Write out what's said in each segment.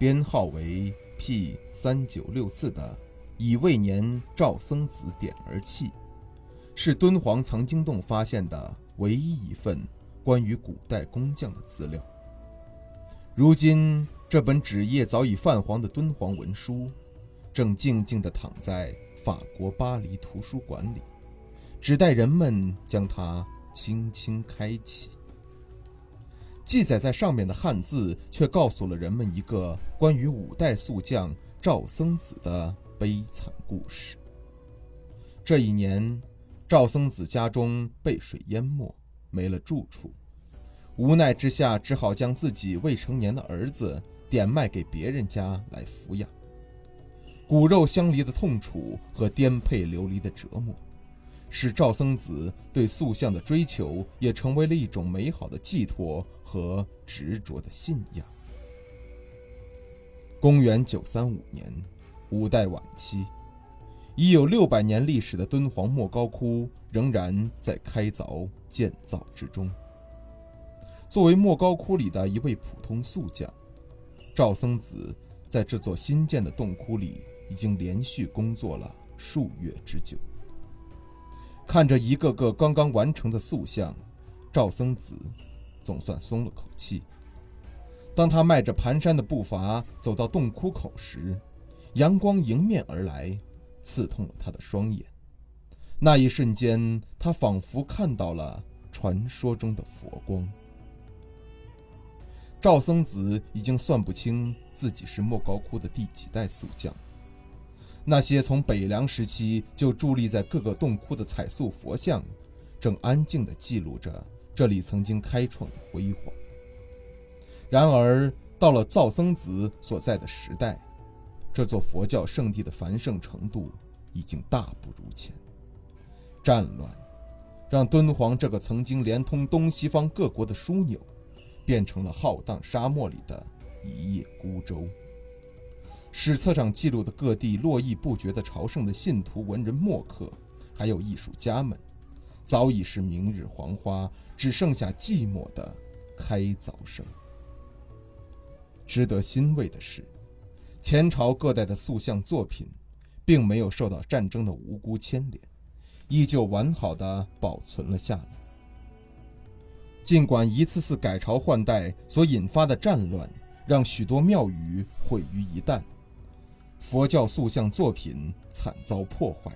编号为 P 三九六四的乙未年赵僧子点儿器，是敦煌藏经洞发现的唯一一份关于古代工匠的资料。如今，这本纸页早已泛黄的敦煌文书，正静静地躺在法国巴黎图书馆里，只待人们将它轻轻开启。记载在上面的汉字，却告诉了人们一个关于五代宿将赵僧子的悲惨故事。这一年，赵僧子家中被水淹没，没了住处，无奈之下，只好将自己未成年的儿子点卖给别人家来抚养。骨肉相离的痛楚和颠沛流离的折磨。使赵僧子对塑像的追求也成为了一种美好的寄托和执着的信仰。公元九三五年，五代晚期，已有六百年历史的敦煌莫高窟仍然在开凿建造之中。作为莫高窟里的一位普通塑匠，赵僧子在这座新建的洞窟里已经连续工作了数月之久。看着一个个刚刚完成的塑像，赵僧子总算松了口气。当他迈着蹒跚的步伐走到洞窟口时，阳光迎面而来，刺痛了他的双眼。那一瞬间，他仿佛看到了传说中的佛光。赵僧子已经算不清自己是莫高窟的第几代塑匠。那些从北凉时期就伫立在各个洞窟的彩塑佛像，正安静地记录着这里曾经开创的辉煌。然而，到了造僧子所在的时代，这座佛教圣地的繁盛程度已经大不如前。战乱让敦煌这个曾经连通东西方各国的枢纽，变成了浩荡沙漠里的一叶孤舟。史册上记录的各地络绎不绝的朝圣的信徒、文人、墨客，还有艺术家们，早已是明日黄花，只剩下寂寞的开凿声。值得欣慰的是，前朝各代的塑像作品，并没有受到战争的无辜牵连，依旧完好的保存了下来。尽管一次次改朝换代所引发的战乱，让许多庙宇毁于一旦。佛教塑像作品惨遭破坏，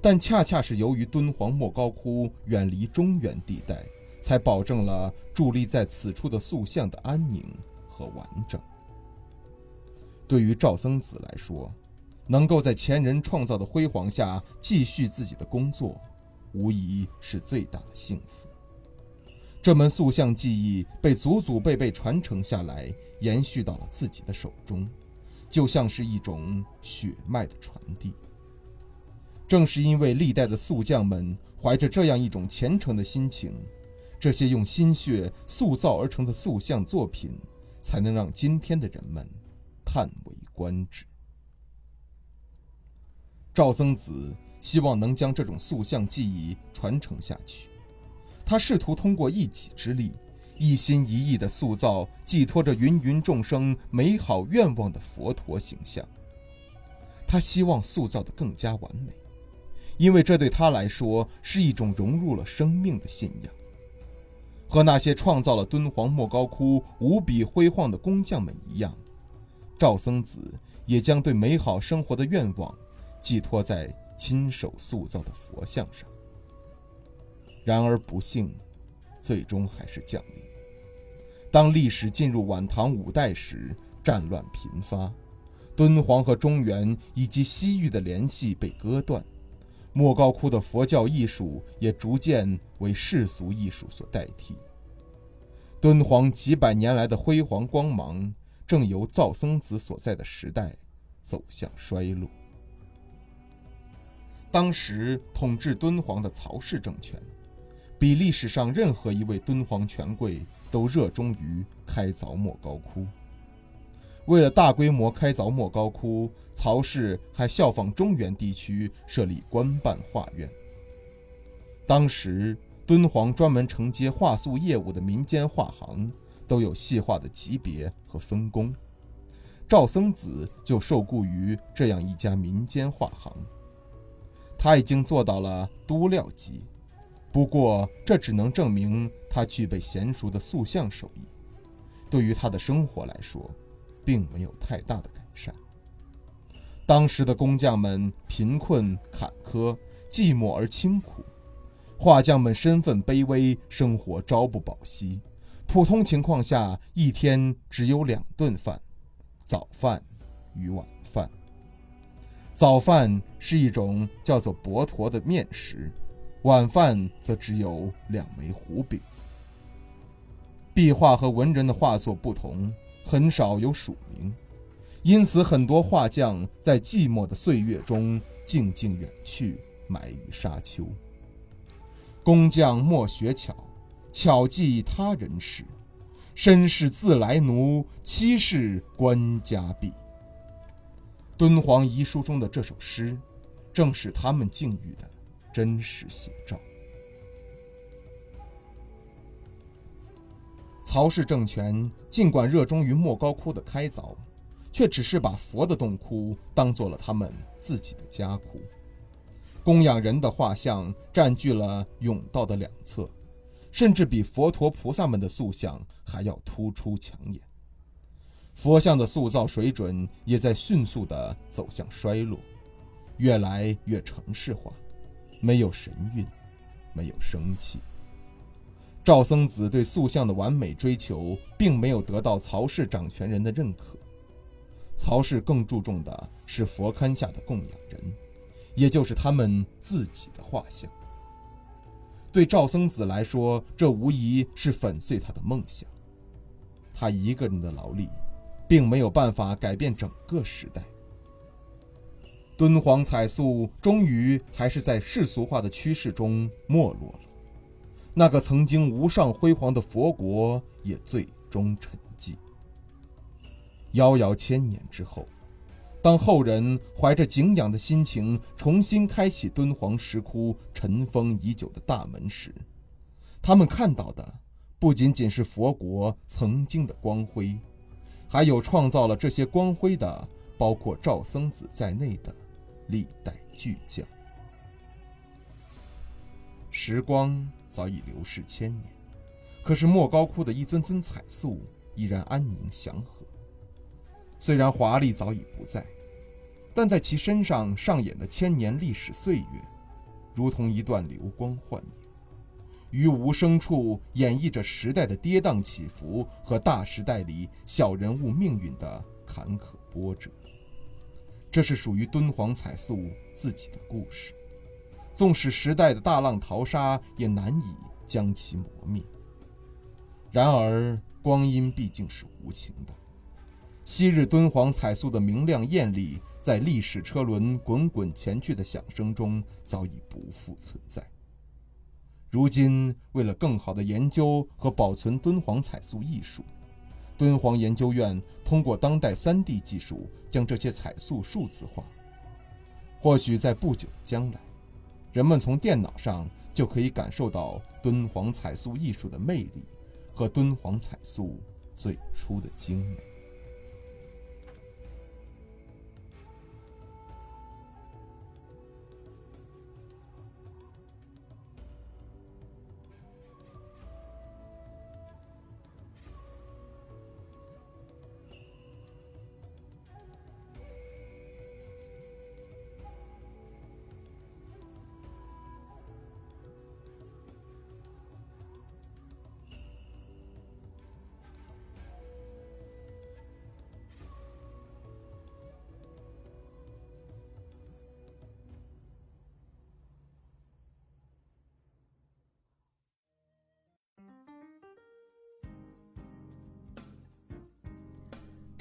但恰恰是由于敦煌莫高窟远离中原地带，才保证了伫立在此处的塑像的安宁和完整。对于赵僧子来说，能够在前人创造的辉煌下继续自己的工作，无疑是最大的幸福。这门塑像技艺被祖祖辈辈传承下来，延续到了自己的手中。就像是一种血脉的传递。正是因为历代的塑匠们怀着这样一种虔诚的心情，这些用心血塑造而成的塑像作品，才能让今天的人们叹为观止。赵僧子希望能将这种塑像技艺传承下去，他试图通过一己之力。一心一意地塑造寄托着芸芸众生美好愿望的佛陀形象。他希望塑造得更加完美，因为这对他来说是一种融入了生命的信仰。和那些创造了敦煌莫高窟无比辉煌的工匠们一样，赵僧子也将对美好生活的愿望寄托在亲手塑造的佛像上。然而不幸，最终还是降临。当历史进入晚唐五代时，战乱频发，敦煌和中原以及西域的联系被割断，莫高窟的佛教艺术也逐渐为世俗艺术所代替。敦煌几百年来的辉煌光芒，正由造僧子所在的时代走向衰落。当时统治敦煌的曹氏政权。比历史上任何一位敦煌权贵都热衷于开凿莫高窟。为了大规模开凿莫高窟，曹氏还效仿中原地区设立官办画院。当时，敦煌专门承接画塑业务的民间画行都有细化的级别和分工。赵僧子就受雇于这样一家民间画行，他已经做到了都料级。不过，这只能证明他具备娴熟的塑像手艺，对于他的生活来说，并没有太大的改善。当时的工匠们贫困坎坷、寂寞而清苦，画匠们身份卑微，生活朝不保夕，普通情况下一天只有两顿饭：早饭与晚饭。早饭是一种叫做薄驼的面食。晚饭则只有两枚胡饼。壁画和文人的画作不同，很少有署名，因此很多画匠在寂寞的岁月中静静远去，埋于沙丘。工匠莫学巧，巧记他人事。身世自来奴，妻室官家婢。敦煌遗书中的这首诗，正是他们境遇的。真实写照。曹氏政权尽管热衷于莫高窟的开凿，却只是把佛的洞窟当做了他们自己的家窟。供养人的画像占据了甬道的两侧，甚至比佛陀菩萨们的塑像还要突出抢眼。佛像的塑造水准也在迅速地走向衰落，越来越城市化。没有神韵，没有生气。赵僧子对塑像的完美追求，并没有得到曹氏掌权人的认可。曹氏更注重的是佛龛下的供养人，也就是他们自己的画像。对赵僧子来说，这无疑是粉碎他的梦想。他一个人的劳力，并没有办法改变整个时代。敦煌彩塑终于还是在世俗化的趋势中没落了，那个曾经无上辉煌的佛国也最终沉寂。遥遥千年之后，当后人怀着敬仰的心情重新开启敦煌石窟尘封已久的大门时，他们看到的不仅仅是佛国曾经的光辉，还有创造了这些光辉的，包括赵僧子在内的。历代巨匠，时光早已流逝千年，可是莫高窟的一尊尊彩塑依然安宁祥和。虽然华丽早已不在，但在其身上上演的千年历史岁月，如同一段流光幻影，于无声处演绎着时代的跌宕起伏和大时代里小人物命运的坎坷波折。这是属于敦煌彩塑自己的故事，纵使时代的大浪淘沙，也难以将其磨灭。然而，光阴毕竟是无情的，昔日敦煌彩塑的明亮艳丽，在历史车轮滚滚前去的响声中早已不复存在。如今，为了更好的研究和保存敦煌彩塑艺术。敦煌研究院通过当代 3D 技术将这些彩塑数字化。或许在不久的将来，人们从电脑上就可以感受到敦煌彩塑艺术的魅力和敦煌彩塑最初的精美。